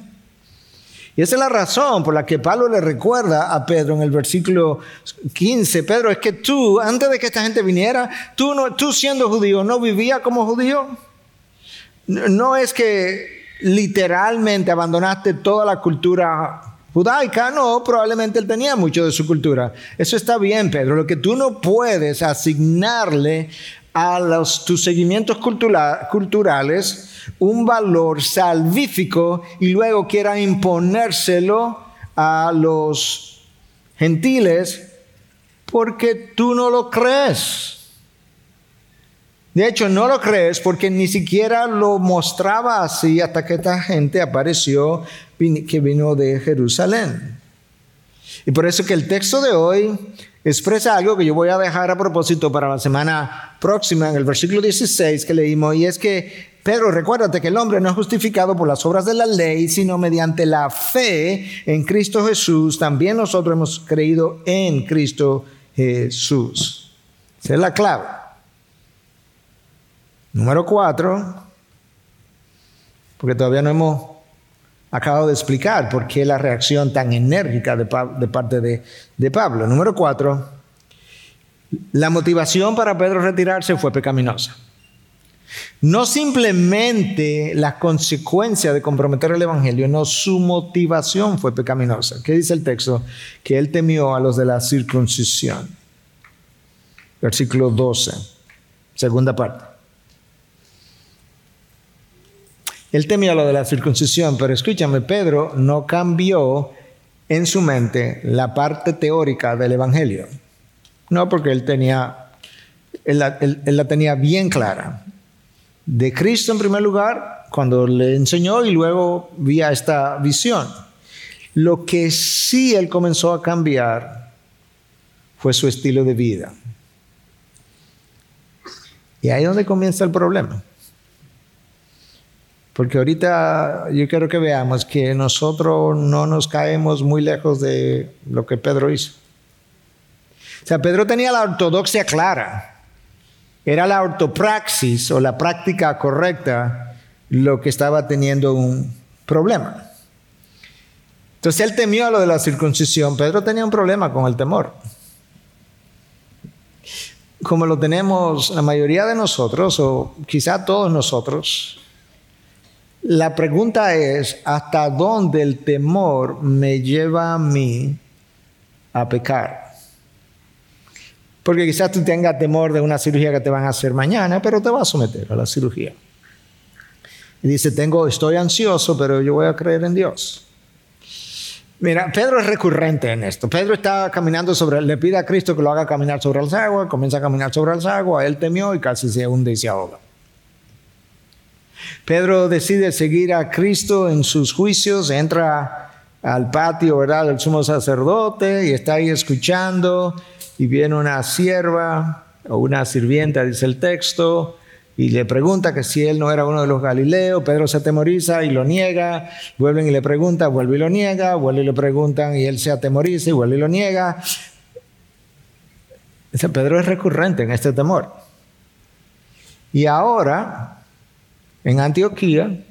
Y esa es la razón por la que Pablo le recuerda a Pedro en el versículo 15, Pedro, es que tú, antes de que esta gente viniera, tú, no, tú siendo judío, no vivías como judío. No es que literalmente abandonaste toda la cultura judaica, no, probablemente él tenía mucho de su cultura. Eso está bien, Pedro. Lo que tú no puedes asignarle a los, tus seguimientos culturales un valor salvífico y luego quiera imponérselo a los gentiles porque tú no lo crees. De hecho, no lo crees porque ni siquiera lo mostraba así hasta que esta gente apareció que vino de Jerusalén. Y por eso que el texto de hoy expresa algo que yo voy a dejar a propósito para la semana próxima en el versículo 16 que leímos, y es que Pedro, recuérdate que el hombre no es justificado por las obras de la ley, sino mediante la fe en Cristo Jesús. También nosotros hemos creído en Cristo Jesús. Esa es la clave. Número cuatro, porque todavía no hemos acabado de explicar por qué la reacción tan enérgica de, parte de, de Pablo. Número cuatro, la motivación para Pedro retirarse fue pecaminosa. No simplemente la consecuencia de comprometer el Evangelio, no, su motivación fue pecaminosa. ¿Qué dice el texto? Que él temió a los de la circuncisión. Versículo 12, segunda parte. Él temía lo de la circuncisión, pero escúchame, Pedro no cambió en su mente la parte teórica del Evangelio. No, porque él tenía, él la, tenía bien clara. De Cristo en primer lugar, cuando le enseñó y luego vía esta visión. Lo que sí él comenzó a cambiar fue su estilo de vida. Y ahí es donde comienza el problema. Porque ahorita yo quiero que veamos que nosotros no nos caemos muy lejos de lo que Pedro hizo. O sea, Pedro tenía la ortodoxia clara. Era la ortopraxis o la práctica correcta lo que estaba teniendo un problema. Entonces él temió lo de la circuncisión. Pedro tenía un problema con el temor. Como lo tenemos la mayoría de nosotros, o quizá todos nosotros, la pregunta es, ¿hasta dónde el temor me lleva a mí a pecar? Porque quizás tú tengas temor de una cirugía que te van a hacer mañana, pero te vas a someter a la cirugía. Y dice, tengo, estoy ansioso, pero yo voy a creer en Dios. Mira, Pedro es recurrente en esto. Pedro está caminando sobre, le pide a Cristo que lo haga caminar sobre las aguas, comienza a caminar sobre las aguas, él temió y casi se hunde y se ahoga. Pedro decide seguir a Cristo en sus juicios, entra al patio, ¿verdad?, del sumo sacerdote y está ahí escuchando y viene una sierva o una sirvienta, dice el texto, y le pregunta que si él no era uno de los Galileos, Pedro se atemoriza y lo niega, vuelven y le preguntan, vuelve y lo niega, vuelve y le preguntan y él se atemoriza y vuelve y lo niega. Pedro es recurrente en este temor. Y ahora en Antioquía,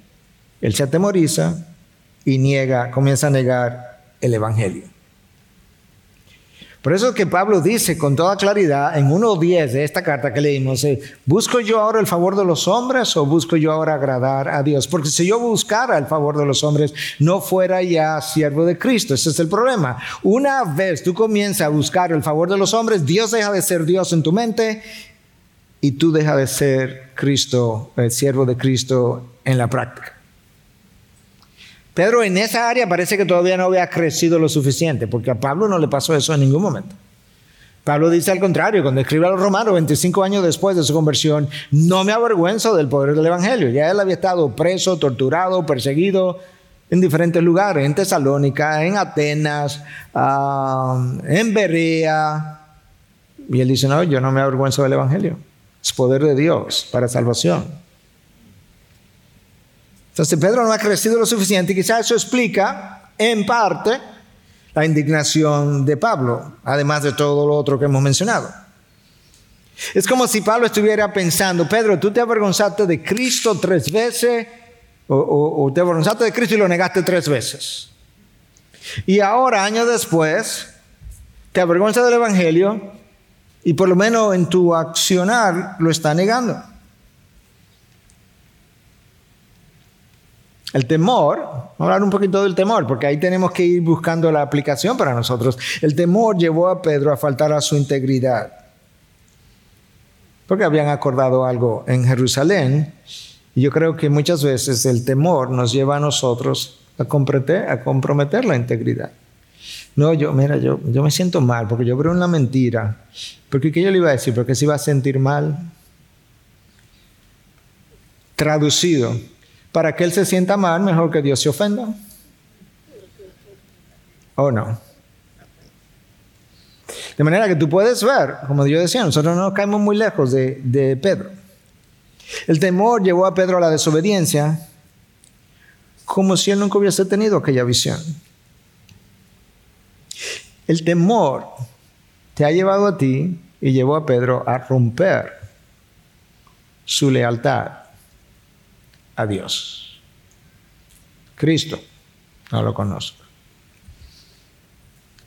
él se atemoriza y niega, comienza a negar el Evangelio. Por eso que Pablo dice con toda claridad en 1.10 de esta carta que leímos, eh, ¿busco yo ahora el favor de los hombres o busco yo ahora agradar a Dios? Porque si yo buscara el favor de los hombres, no fuera ya siervo de Cristo. Ese es el problema. Una vez tú comienzas a buscar el favor de los hombres, Dios deja de ser Dios en tu mente y tú dejas de ser Cristo, el siervo de Cristo en la práctica. Pedro en esa área parece que todavía no había crecido lo suficiente, porque a Pablo no le pasó eso en ningún momento. Pablo dice al contrario, cuando escribe a los romanos 25 años después de su conversión, no me avergüenzo del poder del Evangelio. Ya él había estado preso, torturado, perseguido en diferentes lugares, en Tesalónica, en Atenas, ah, en Berea. Y él dice, no, yo no me avergüenzo del Evangelio. Es poder de Dios para salvación. Entonces Pedro no ha crecido lo suficiente quizás eso explica en parte la indignación de Pablo, además de todo lo otro que hemos mencionado. Es como si Pablo estuviera pensando, Pedro, tú te avergonzaste de Cristo tres veces, o, o, te avergonzaste de Cristo y lo negaste tres veces. Y ahora, años después, te avergüenzas del Evangelio y por lo menos en tu accionar lo está negando. El temor, vamos a hablar un poquito del temor, porque ahí tenemos que ir buscando la aplicación para nosotros. El temor llevó a Pedro a faltar a su integridad, porque habían acordado algo en Jerusalén, y yo creo que muchas veces el temor nos lleva a nosotros a comprometer, a comprometer la integridad. No, yo, mira, yo, yo me siento mal porque yo creo en la mentira. Porque ¿qué yo le iba a decir? Porque se iba a sentir mal. Traducido, para que él se sienta mal, mejor que Dios se ofenda. ¿O no? De manera que tú puedes ver, como yo decía, nosotros no caemos muy lejos de, de Pedro. El temor llevó a Pedro a la desobediencia como si él nunca hubiese tenido aquella visión. El temor te ha llevado a ti y llevó a Pedro a romper su lealtad a Dios. Cristo, no lo conozco.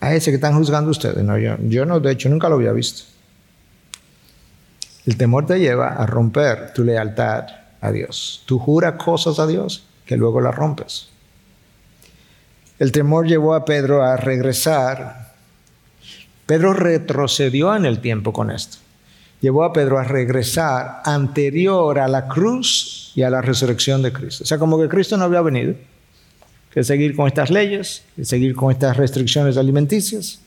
A ese que están juzgando ustedes, no, yo, yo no, de hecho nunca lo había visto. El temor te lleva a romper tu lealtad a Dios. Tú juras cosas a Dios que luego las rompes. El temor llevó a Pedro a regresar. Pedro retrocedió en el tiempo con esto. Llevó a Pedro a regresar anterior a la cruz y a la resurrección de Cristo. O sea, como que Cristo no había venido, que seguir con estas leyes, que seguir con estas restricciones alimenticias.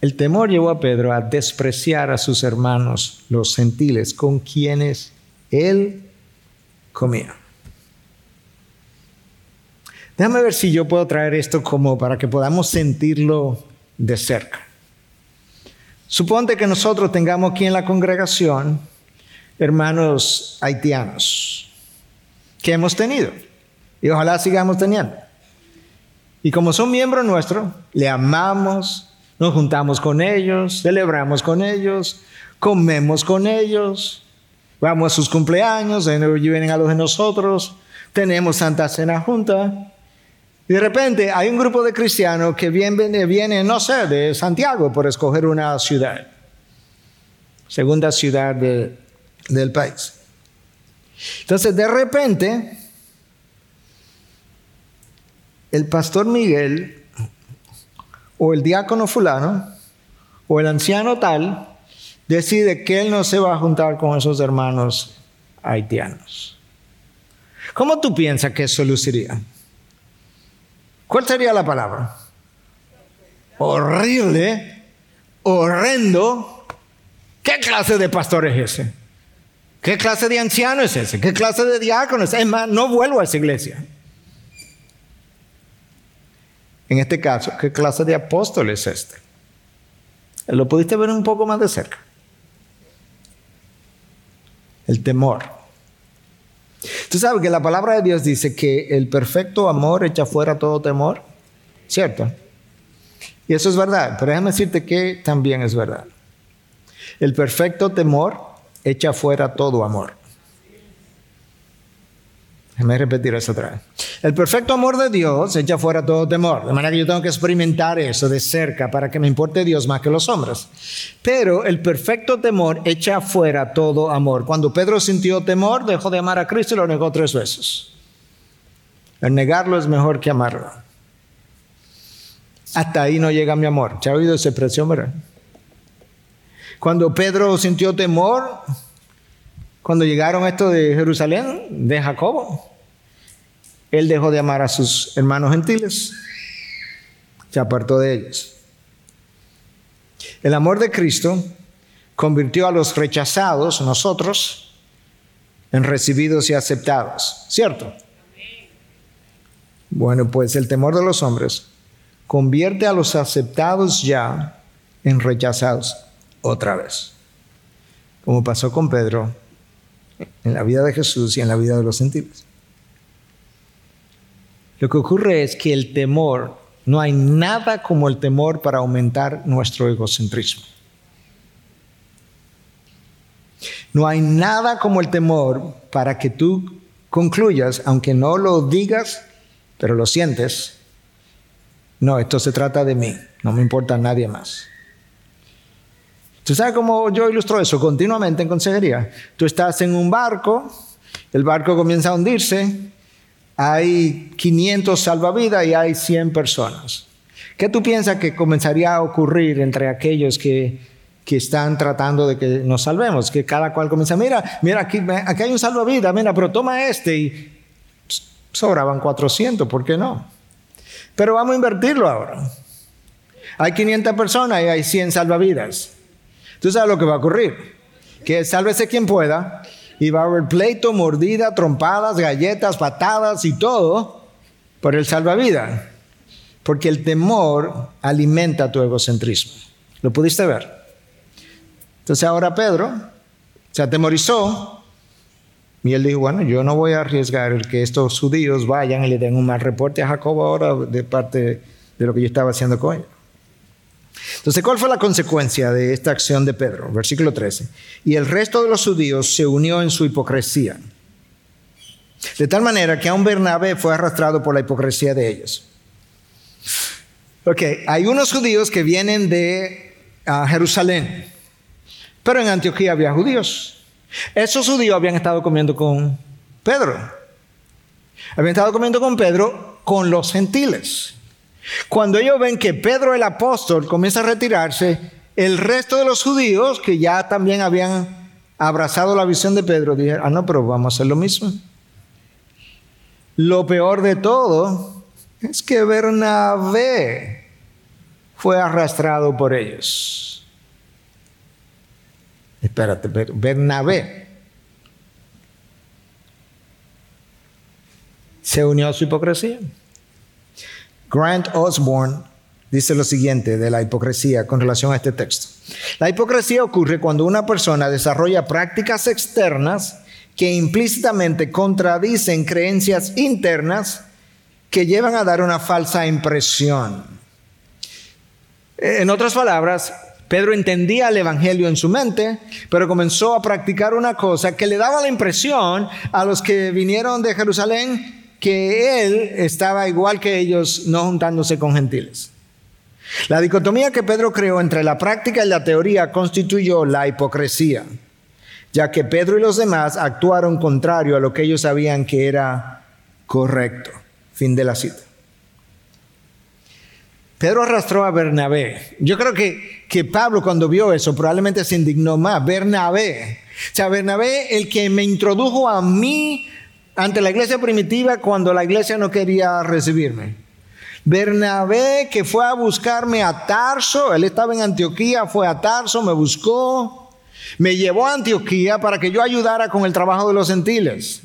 El temor llevó a Pedro a despreciar a sus hermanos, los gentiles, con quienes él comía. Déjame ver si yo puedo traer esto como para que podamos sentirlo de cerca. Suponte que nosotros tengamos aquí en la congregación hermanos haitianos que hemos tenido y ojalá sigamos teniendo. Y como son miembros nuestros, le amamos, nos juntamos con ellos, celebramos con ellos, comemos con ellos, vamos a sus cumpleaños, ellos vienen a los de nosotros, tenemos Santa Cena junta. Y de repente hay un grupo de cristianos que viene, no sé, de Santiago por escoger una ciudad, segunda ciudad del país. Entonces, de repente, el pastor Miguel o el diácono fulano o el anciano tal decide que él no se va a juntar con esos hermanos haitianos. ¿Cómo tú piensas que eso luciría? ¿Cuál sería la palabra? Horrible, horrendo. ¿Qué clase de pastor es ese? ¿Qué clase de anciano es ese? ¿Qué clase de diácono es? Es más, no vuelvo a esa iglesia. En este caso, ¿qué clase de apóstol es este? ¿Lo pudiste ver un poco más de cerca? El temor. Tú sabes que la palabra de Dios dice que el perfecto amor echa fuera todo temor, ¿cierto? Y eso es verdad, pero déjame decirte que también es verdad. El perfecto temor echa fuera todo amor. Déjame repetir eso otra vez. El perfecto amor de Dios echa fuera todo temor. De manera que yo tengo que experimentar eso de cerca para que me importe Dios más que los hombres. Pero el perfecto temor echa fuera todo amor. Cuando Pedro sintió temor, dejó de amar a Cristo y lo negó tres veces. El negarlo es mejor que amarlo. Hasta ahí no llega mi amor. ¿Se ha oído esa expresión, verdad? Cuando Pedro sintió temor, cuando llegaron esto de Jerusalén, de Jacobo, él dejó de amar a sus hermanos gentiles, se apartó de ellos. El amor de Cristo convirtió a los rechazados, nosotros, en recibidos y aceptados, ¿cierto? Bueno, pues el temor de los hombres convierte a los aceptados ya en rechazados otra vez, como pasó con Pedro en la vida de Jesús y en la vida de los gentiles. Lo que ocurre es que el temor, no hay nada como el temor para aumentar nuestro egocentrismo. No hay nada como el temor para que tú concluyas, aunque no lo digas, pero lo sientes, no, esto se trata de mí, no me importa nadie más. ¿Tú sabes cómo yo ilustro eso continuamente en consejería? Tú estás en un barco el barco comienza a hundirse, hay 500 salvavidas y hay 100 personas. ¿Qué tú piensas que comenzaría a ocurrir entre aquellos que, que están tratando de que nos salvemos? Que cada cual comienza, mira, mira, aquí, aquí hay un salvavidas, mira, pero toma este y sobraban 400, ¿por qué no? Pero vamos a invertirlo ahora. Hay 500 personas y hay 100 salvavidas. ¿Tú sabes lo que va a ocurrir? Que sálvese quien pueda y va a haber pleito, mordida, trompadas, galletas, patadas y todo por el salvavidas. Porque el temor alimenta tu egocentrismo. ¿Lo pudiste ver? Entonces ahora Pedro se atemorizó y él dijo, bueno, yo no voy a arriesgar que estos judíos vayan y le den un mal reporte a Jacobo ahora de parte de lo que yo estaba haciendo con él. Entonces, ¿cuál fue la consecuencia de esta acción de Pedro? Versículo 13. Y el resto de los judíos se unió en su hipocresía. De tal manera que aún Bernabé fue arrastrado por la hipocresía de ellos. Ok, hay unos judíos que vienen de ah, Jerusalén, pero en Antioquía había judíos. Esos judíos habían estado comiendo con Pedro. Habían estado comiendo con Pedro con los gentiles. Cuando ellos ven que Pedro el apóstol comienza a retirarse, el resto de los judíos que ya también habían abrazado la visión de Pedro dijeron, ah, no, pero vamos a hacer lo mismo. Lo peor de todo es que Bernabé fue arrastrado por ellos. Espérate, Bernabé se unió a su hipocresía. Grant Osborne dice lo siguiente de la hipocresía con relación a este texto. La hipocresía ocurre cuando una persona desarrolla prácticas externas que implícitamente contradicen creencias internas que llevan a dar una falsa impresión. En otras palabras, Pedro entendía el Evangelio en su mente, pero comenzó a practicar una cosa que le daba la impresión a los que vinieron de Jerusalén que él estaba igual que ellos, no juntándose con gentiles. La dicotomía que Pedro creó entre la práctica y la teoría constituyó la hipocresía, ya que Pedro y los demás actuaron contrario a lo que ellos sabían que era correcto. Fin de la cita. Pedro arrastró a Bernabé. Yo creo que, que Pablo cuando vio eso probablemente se indignó más. Bernabé. O sea, Bernabé, el que me introdujo a mí ante la iglesia primitiva cuando la iglesia no quería recibirme. Bernabé que fue a buscarme a Tarso, él estaba en Antioquía, fue a Tarso, me buscó, me llevó a Antioquía para que yo ayudara con el trabajo de los gentiles.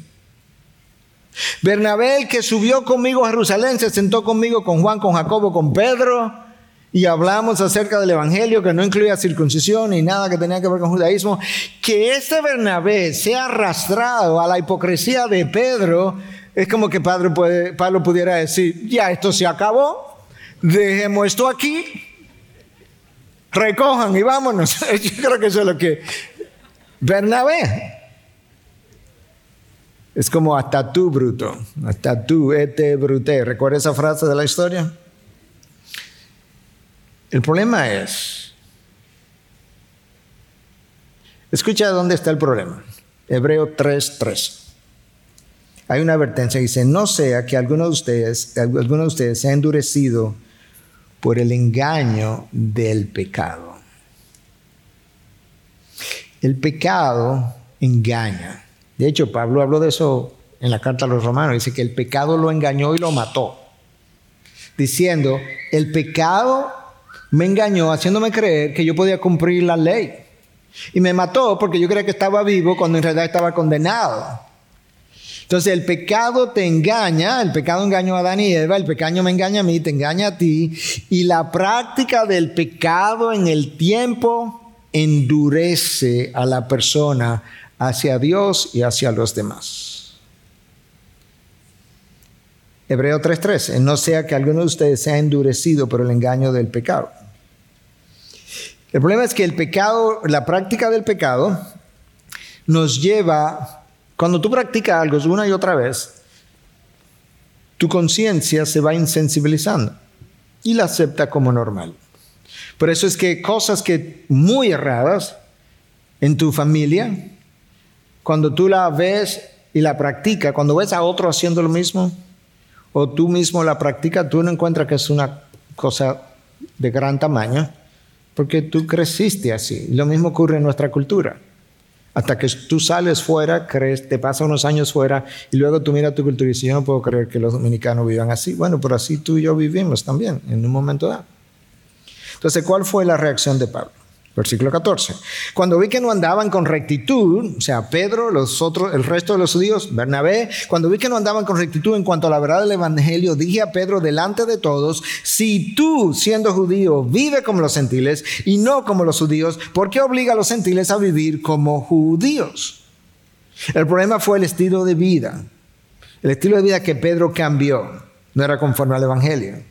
Bernabé que subió conmigo a Jerusalén, se sentó conmigo con Juan, con Jacobo, con Pedro y hablamos acerca del Evangelio que no incluía circuncisión ni nada que tenía que ver con judaísmo, que este Bernabé sea arrastrado a la hipocresía de Pedro, es como que Pablo, pudiera decir, ya esto se acabó, dejemos esto aquí, recojan y vámonos. Yo creo que eso es lo que Bernabé. Es como hasta tú, bruto, hasta tú, ete brute. ¿Recuerda esa frase de la historia? El problema es, escucha dónde está el problema. Hebreo 3:3. Hay una advertencia que dice, no sea que alguno de ustedes, alguno de ustedes sea endurecido por el engaño del pecado. El pecado engaña. De hecho, Pablo habló de eso en la carta a los romanos. Dice que el pecado lo engañó y lo mató. Diciendo, el pecado me engañó haciéndome creer que yo podía cumplir la ley. Y me mató porque yo creía que estaba vivo cuando en realidad estaba condenado. Entonces el pecado te engaña, el pecado engañó a Adán y Eva, el pecado me engaña a mí, te engaña a ti. Y la práctica del pecado en el tiempo endurece a la persona hacia Dios y hacia los demás. Hebreo 3:13, no sea que alguno de ustedes sea endurecido por el engaño del pecado. El problema es que el pecado, la práctica del pecado, nos lleva, cuando tú practicas algo una y otra vez, tu conciencia se va insensibilizando y la acepta como normal. Por eso es que cosas que muy erradas en tu familia, cuando tú la ves y la practica, cuando ves a otro haciendo lo mismo, o tú mismo la practicas, tú no encuentras que es una cosa de gran tamaño, porque tú creciste así. Lo mismo ocurre en nuestra cultura. Hasta que tú sales fuera, crees, te pasas unos años fuera y luego tú miras tu cultura y dices, yo no puedo creer que los dominicanos vivan así. Bueno, pero así tú y yo vivimos también en un momento dado. Entonces, ¿cuál fue la reacción de Pablo? Versículo 14. Cuando vi que no andaban con rectitud, o sea, Pedro, los otros, el resto de los judíos, Bernabé, cuando vi que no andaban con rectitud en cuanto a la verdad del evangelio, dije a Pedro delante de todos, si tú, siendo judío, vive como los gentiles y no como los judíos, ¿por qué obliga a los gentiles a vivir como judíos? El problema fue el estilo de vida. El estilo de vida que Pedro cambió no era conforme al evangelio.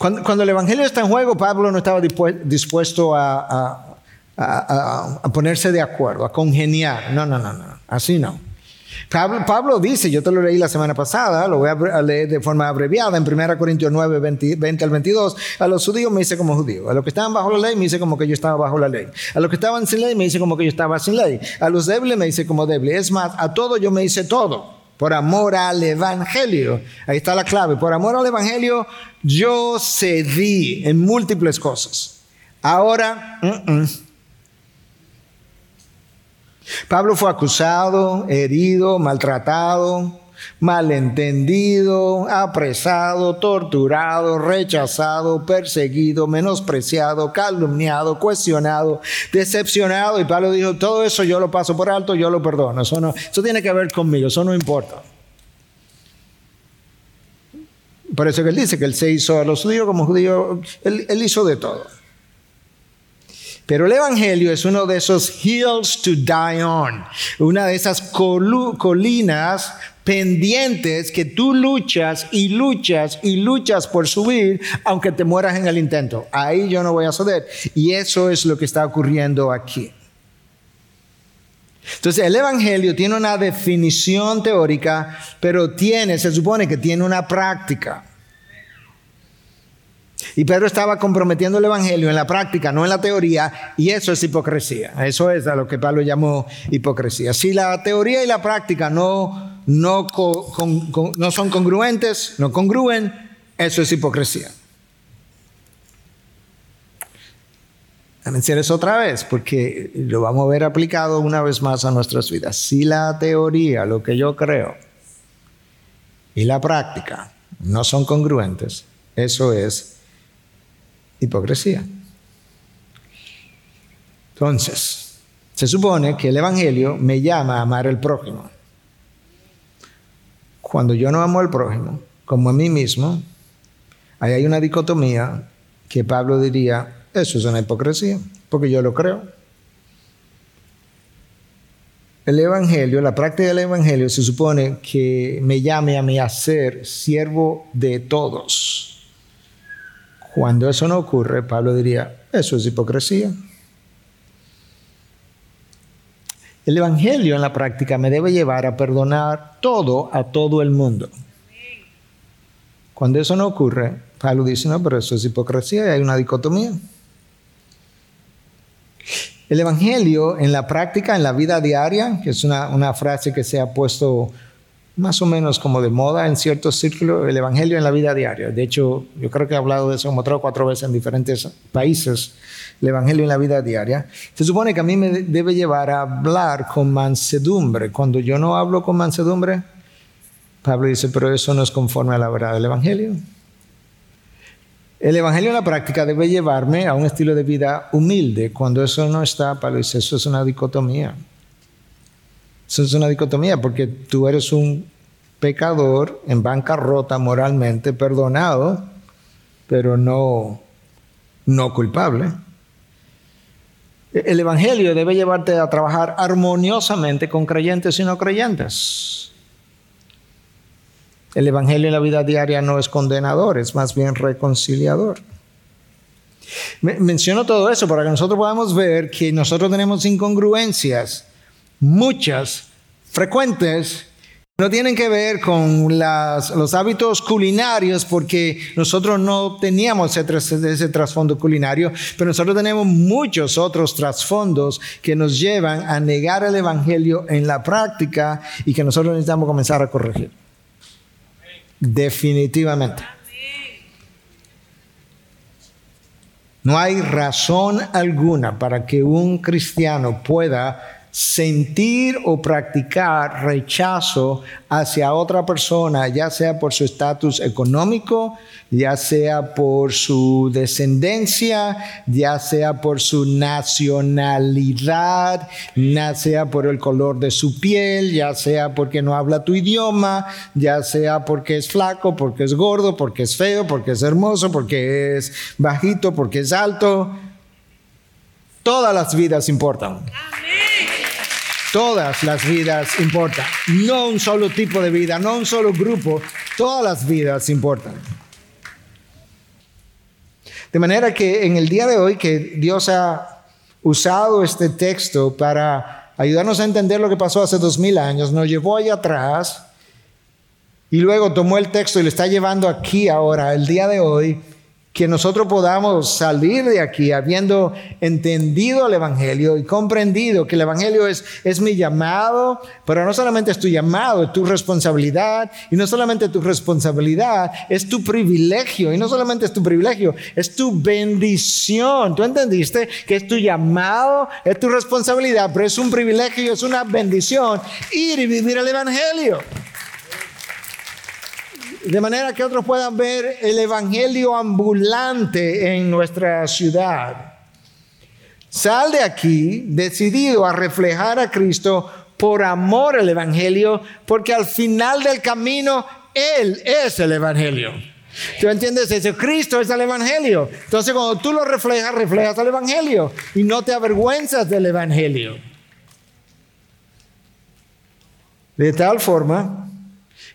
Cuando, el Evangelio está en juego, Pablo no estaba dispuesto a, ponerse de acuerdo, a congeniar. No, no, no, no, así no. Pablo, dice, yo te lo leí la semana pasada, lo voy a leer de forma abreviada en 1 Corintios 9, 20, al 22, a los judíos me dice como judío, a los que estaban bajo la ley me dice como que yo estaba bajo la ley, a los que estaban sin ley me dice como que yo estaba sin ley, a los débiles me dice como débil, es más, a todo yo me hice todo por amor al Evangelio. Ahí está la clave. Por amor al Evangelio yo cedí en múltiples cosas. Ahora, Pablo fue acusado, herido, maltratado, malentendido, apresado, torturado, rechazado, perseguido, menospreciado, calumniado, cuestionado, decepcionado. Y Pablo dijo, todo eso yo lo paso por alto, yo lo perdono. Eso, no, eso tiene que ver conmigo, eso no importa. Por eso que él dice que él se hizo a los judíos como judío, él, él hizo de todo. Pero el Evangelio es uno de esos hills to die on, una de esas colinas pendientes que tú luchas y luchas y luchas por subir, aunque te mueras en el intento. Ahí yo no voy a ceder. Y eso es lo que está ocurriendo aquí. Entonces, el Evangelio tiene una definición teórica, pero tiene, se supone que tiene una práctica. Y Pedro estaba comprometiendo el Evangelio en la práctica, no en la teoría, y eso es hipocresía. Eso es a lo que Pablo llamó hipocresía. Si la teoría y la práctica no, no, son congruentes, no congruen, eso es hipocresía. Mencionar eso otra vez, porque lo vamos a ver aplicado una vez más a nuestras vidas. Si la teoría, lo que yo creo, y la práctica no son congruentes, eso es hipocresía. Entonces, se supone que el Evangelio me llama a amar al prójimo. Cuando yo no amo al prójimo, como a mí mismo, ahí hay una dicotomía que Pablo diría, eso es una hipocresía, porque yo lo creo. El Evangelio, la práctica del Evangelio se supone que me llame a mí a ser siervo de todos cuando eso no ocurre, Pablo diría, eso es hipocresía. El Evangelio en la práctica me debe llevar a perdonar todo a todo el mundo. Cuando eso no ocurre, Pablo dice, no, pero eso es hipocresía y hay una dicotomía. El Evangelio en la práctica, en la vida diaria, que es una, una frase que se ha puesto más o menos como de moda en ciertos círculos el Evangelio en la vida diaria. De hecho, yo creo que he hablado de eso como tres o cuatro veces en diferentes países, el Evangelio en la vida diaria. Se supone que a mí me debe llevar a hablar con mansedumbre. Cuando yo no hablo con mansedumbre, Pablo dice, pero eso no es conforme a la verdad del Evangelio. El Evangelio en la práctica debe llevarme a un estilo de vida humilde. Cuando eso no está, Pablo dice, eso es una dicotomía. Eso es una dicotomía porque tú eres un pecador en bancarrota moralmente, perdonado, pero no, no culpable. El Evangelio debe llevarte a trabajar armoniosamente con creyentes y no creyentes. El Evangelio en la vida diaria no es condenador, es más bien reconciliador. Menciono todo eso para que nosotros podamos ver que nosotros tenemos incongruencias muchas, frecuentes, no tienen que ver con los hábitos culinarios porque nosotros no teníamos ese, ese trasfondo culinario, pero nosotros tenemos muchos otros trasfondos que nos llevan a negar el Evangelio en la práctica y que nosotros necesitamos comenzar a corregir. Definitivamente. No hay razón alguna para que un cristiano pueda sentir o practicar rechazo hacia otra persona, ya sea por su estatus económico, ya sea por su descendencia, ya sea por su nacionalidad, ya sea por el color de su piel, ya sea porque no habla tu idioma, ya sea porque es flaco, porque es gordo, porque es feo, porque es hermoso, porque es bajito, porque es alto. Todas las vidas importan. Todas las vidas importan. No un solo tipo de vida, no un solo grupo. Todas las vidas importan. De manera que en el día de hoy que Dios ha usado este texto para ayudarnos a entender lo que pasó hace dos mil años, nos llevó allá atrás y luego tomó el texto y lo está llevando aquí ahora, el día de hoy, que nosotros podamos salir de aquí habiendo entendido el Evangelio y comprendido que el Evangelio es, es mi llamado, pero no solamente es tu llamado, es tu responsabilidad, y no solamente tu responsabilidad, es tu privilegio, y no solamente es tu privilegio, es tu bendición. ¿Tú entendiste que es tu llamado, es tu responsabilidad, pero es un privilegio, es una bendición ir y vivir el Evangelio? De manera que otros puedan ver el Evangelio ambulante en nuestra ciudad. Sal de aquí decidido a reflejar a Cristo por amor al Evangelio, porque al final del camino Él es el Evangelio. ¿Tú entiendes eso? Cristo es el Evangelio. Entonces cuando tú lo reflejas, reflejas el Evangelio y no te avergüenzas del Evangelio. De tal forma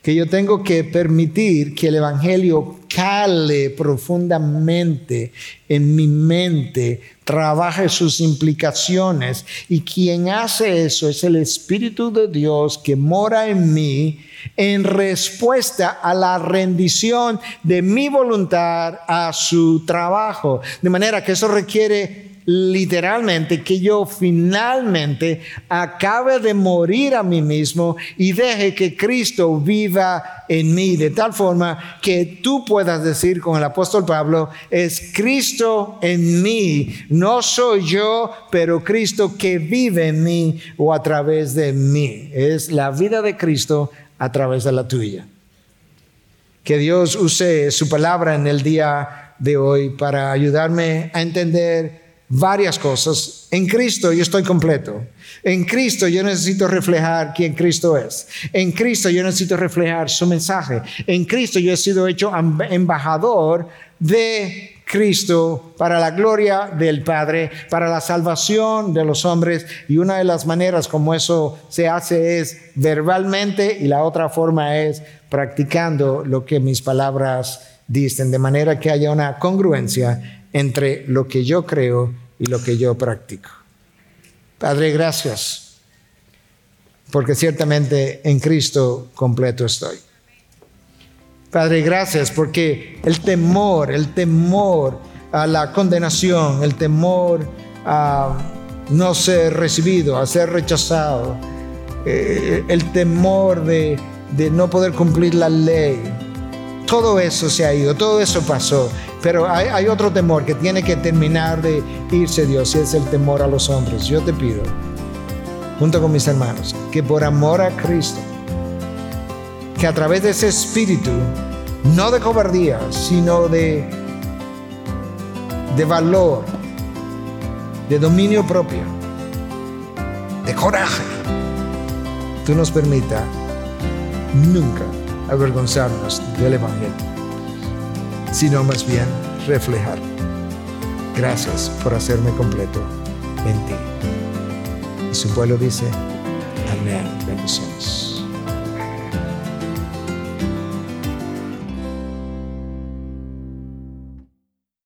que yo tengo que permitir que el Evangelio cale profundamente en mi mente, trabaje sus implicaciones. Y quien hace eso es el Espíritu de Dios que mora en mí en respuesta a la rendición de mi voluntad a su trabajo. De manera que eso requiere literalmente que yo finalmente acabe de morir a mí mismo y deje que Cristo viva en mí, de tal forma que tú puedas decir con el apóstol Pablo, es Cristo en mí, no soy yo, pero Cristo que vive en mí o a través de mí. Es la vida de Cristo a través de la tuya. Que Dios use su palabra en el día de hoy para ayudarme a entender varias cosas. En Cristo yo estoy completo. En Cristo yo necesito reflejar quién Cristo es. En Cristo yo necesito reflejar su mensaje. En Cristo yo he sido hecho embajador de Cristo para la gloria del Padre, para la salvación de los hombres. Y una de las maneras como eso se hace es verbalmente y la otra forma es practicando lo que mis palabras dicen, de manera que haya una congruencia entre lo que yo creo y lo que yo practico. Padre, gracias, porque ciertamente en Cristo completo estoy. Padre, gracias porque el temor, el temor a la condenación, el temor a no ser recibido, a ser rechazado, eh, el temor de, de no poder cumplir la ley, todo eso se ha ido, todo eso pasó. Pero hay, otro temor que tiene que terminar de irse Dios y es el temor a los hombres. Yo te pido, junto con mis hermanos, que por amor a Cristo, que a través de ese espíritu, no de cobardía, sino de, de valor, de dominio propio, de coraje, tú nos permita nunca avergonzarnos del Evangelio, sino más bien reflejar. Gracias por hacerme completo en ti. Y su pueblo dice, amén, bendiciones.